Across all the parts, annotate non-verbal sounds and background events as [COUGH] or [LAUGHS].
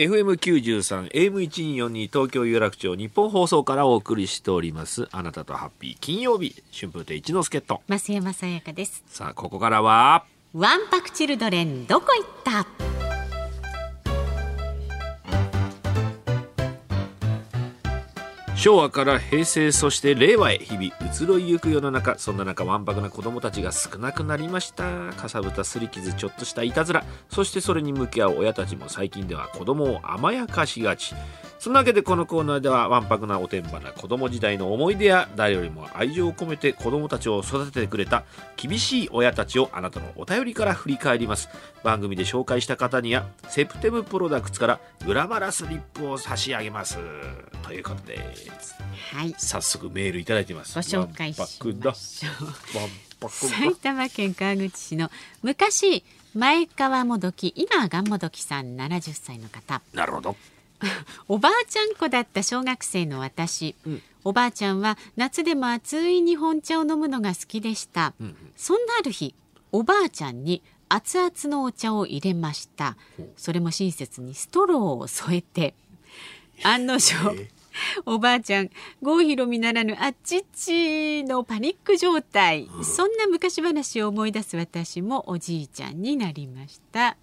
FM93 AM1242 東京有楽町日本放送からお送りしております。あなたとハッピー金曜日春風亭一之輔と。増山さやかです。さあここからはワンパクチルドレンどこ行った？昭和から平成そして令和へ日々移ろいゆく世の中。そんな中わんぱくな子供たちが少なくなりました。かさぶたすり傷ちょっとしたいたずら。そしてそれに向き合う親たちも最近では子供を甘やかしがち。そんなわけでこのコーナーではわんぱくなおてんばな子供時代の思い出や誰よりも愛情を込めて子供たちを育ててくれた厳しい親たちをあなたのお便りから振り返ります。番組で紹介した方にはセプテムプロダクツからグラマラスリップを差し上げます。ということで。すはい。早速メールいただいてます。ご紹介しましょう。埼玉県川口市の昔前川もどき今はがんもどきさん70歳の方。なるほど。[LAUGHS] おばあちゃん子だった小学生の私、うん。おばあちゃんは夏でも熱い日本茶を飲むのが好きでした、うんうん。そんなある日おばあちゃんに熱々のお茶を入れました。それも親切にストローを添えて案の定おばあちゃん郷ひろみならぬあっちっちのパニック状態、そんな昔話を思い出す私もおじいちゃんになりました。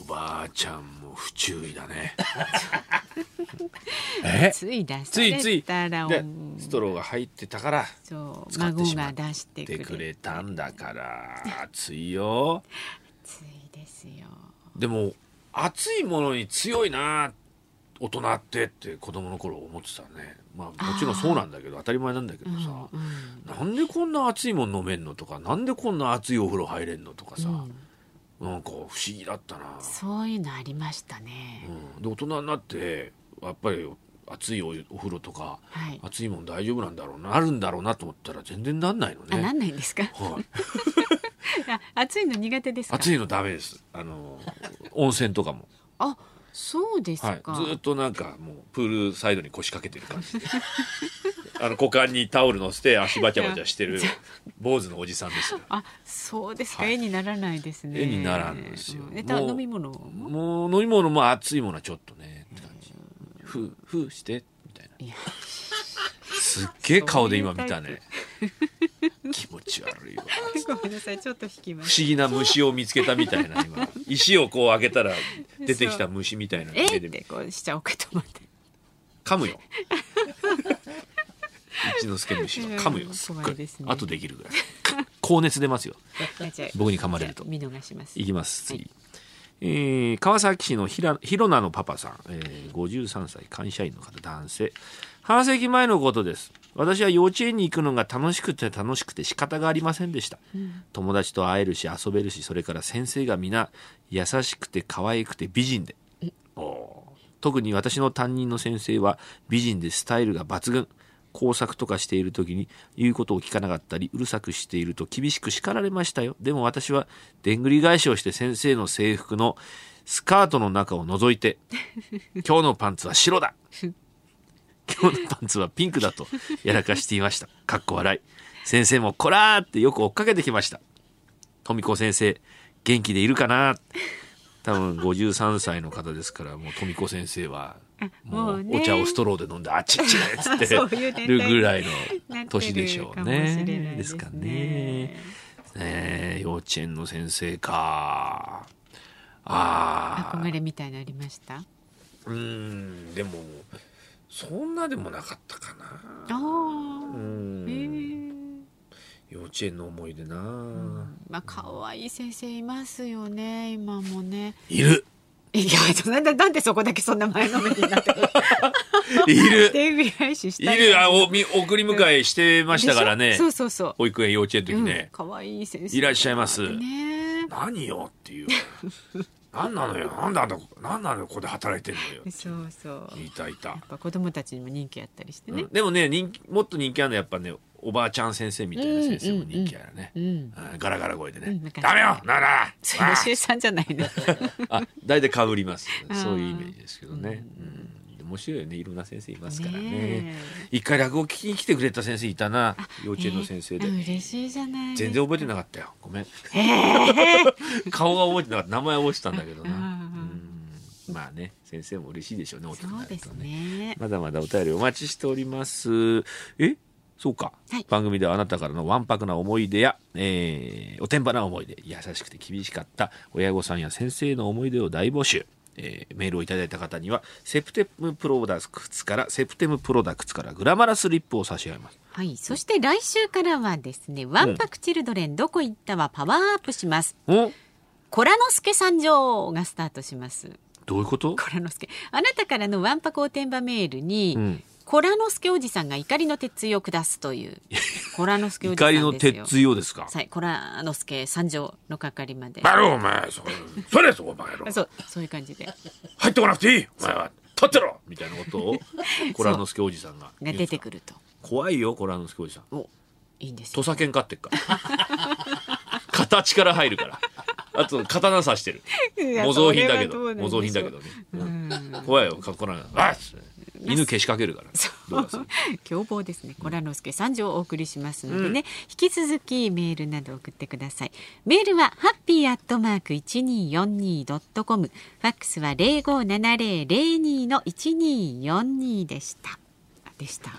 おばあちゃんも不注意だね。[LAUGHS] え？つい出ついついされたらでもうストローが入ってたから。そう孫しまっが出してくれてくれたんだから。熱いよ。[LAUGHS] ついですよ。でも熱いものに強いな大人ってって子供の頃思ってたね。まあもちろんそうなんだけど当たり前なんだけどさ、うんうん。なんでこんな熱いもん飲めんのとかなんでこんな熱いお風呂入れんのとかさ、なんか不思議だったな、そういうのありましたね、うん、で大人になってやっぱり熱いおお風呂とか、はい。熱いもん大丈夫なんだろうなあるんだろうなと思ったら全然なんないのね。あなんないんですか？はい、[LAUGHS] あ暑いの苦手ですか？熱いのダメです。あの温泉とかも、あそうですはい、か、ずっとなんかもうプールサイドに腰掛けてる感じで。[LAUGHS] あの股間にタオル乗せて足バチャバチャしてる [LAUGHS] 坊主のおじさんですよ。あそうですか、はい。絵にならないですね。絵にならんですよ。うん。飲み物も？もう飲み物も熱いものはちょっとねって感じ。ふうふうしてみたいな。すっげえ顔で今見たね気持ち悪いわ。[LAUGHS] ごめんなさいちょっと引きま不す思議な虫を見つけたみたいな今。石をこう開けたら出てきた虫みたいなえっ目でて。こうしちゃおうかと思って。噛むよ。[LAUGHS] 一之輔虫は噛むよ。すっごい。怖いですね。あとできるぐらい。高熱出ますよ。[LAUGHS] 僕に噛まれると。見逃します。いきます次、はいえー川崎市のひらひろなのパパさん、えー53歳。会社員の方男性。半世紀前のことです。私は幼稚園に行くのが楽しくて楽しくて仕方がありませんでした、友達と会えるし遊べるしそれから先生が皆優しくて可愛くて美人で。特に私の担任の先生は美人でスタイルが抜群工作とかしている時に言うことを聞かなかったりうるさくしていると厳しく叱られましたよ。でも私はでんぐり返しをして先生の制服のスカートの中を覗いて [LAUGHS] 今日のパンツは白だ。今日のパンツはピンクだとやらかしていました。かっこ笑い。先生もこらーってよく追っかけてきました。富子先生元気でいるかな多分53歳の方ですからもう富子先生はもうね。お茶をストローで飲んであっちっちっつって [LAUGHS] るぐらいの年でしょうね。でですすかね。ね幼稚園の先生か。ああ憧れみたいなのありました？うーんでもそんなでもなかったかな。ああうへん。え幼稚園の思い出な、まあ可愛い先生いますよね今もね。いるいやなんでなんでそこだけそんな前のめりになってるいる。[LAUGHS] 手振り返ししたい。る。あおみ送り迎えしてましたからね。そうそうそう。保育園幼稚園の時ね、うん。可愛い先生。いらっしゃいます。ね。何よっていう。何なのよ？なんであんた何なのよここで働いてんのよそうそう。いたいた。やっぱ子供たちにも人気あったりしてね。うん、でもね人気もっと人気あるのはやっぱねおばあちゃん先生みたいな先生も人気あるね、ガラガラ声でね。うんなんか「ダメよなら。それ吉江さんじゃないの。あ大体かぶります。[LAUGHS] そういうイメージですけどね、うん。面白いよね。いろんな先生いますからね。ね一回落語聞きに来てくれた先生いたな。幼稚園の先生で、えー嬉しいじゃない全然覚えてなかったよ。ごめん。[LAUGHS] 顔が覚えてなかった。名前は覚えてたんだけどな、まあね先生も嬉しいでしょうね。大きくなるとね。ね。まだまだお便りお待ちしております。え？そうか、はい。番組ではあなたからのわんぱくな思い出や、えーおてんばな思い出、優しくて厳しかった親御さんや先生の思い出を大募集。えーメールをいただいた方には、セプテムプロダクツから、セプテムプロダクツからグラマラスリップを差し上げます。はい。そして来週からはですねわんぱくチルドレンどこ行ったはパワーアップします。おコラノスケ参上がスタートします。どういうこと？コラノスケ。あなたからのわんぱくおてんばメールに、うんコラノスケおじさんが怒りの鉄槌を下すというコラノスケおじさ怒りんですよの鉄槌をですか？はい、コラノスケ参上の係までバロお前、それ、それそこバカ野郎。そうそういう感じで入ってこなくていいお前は、立ってろみたいなことを、コラノスケおじさんが。が出てくると怖いよ、コラノスケおじさん。おいいんですよ土佐犬飼ってっから。形から入るから。あと、刀刺してる。模造品だけど、模造品だけどね。うん怖いよ、かっこない。あっ犬けしかけるから。どうかする凶暴ですね。コラノスケ参上をお送りしますのでね、引き続きメールなど送ってください。メールはハッピーアットマーク一二四二ドットコム、ファックスは零五七零零二の一二四二でした。あでした。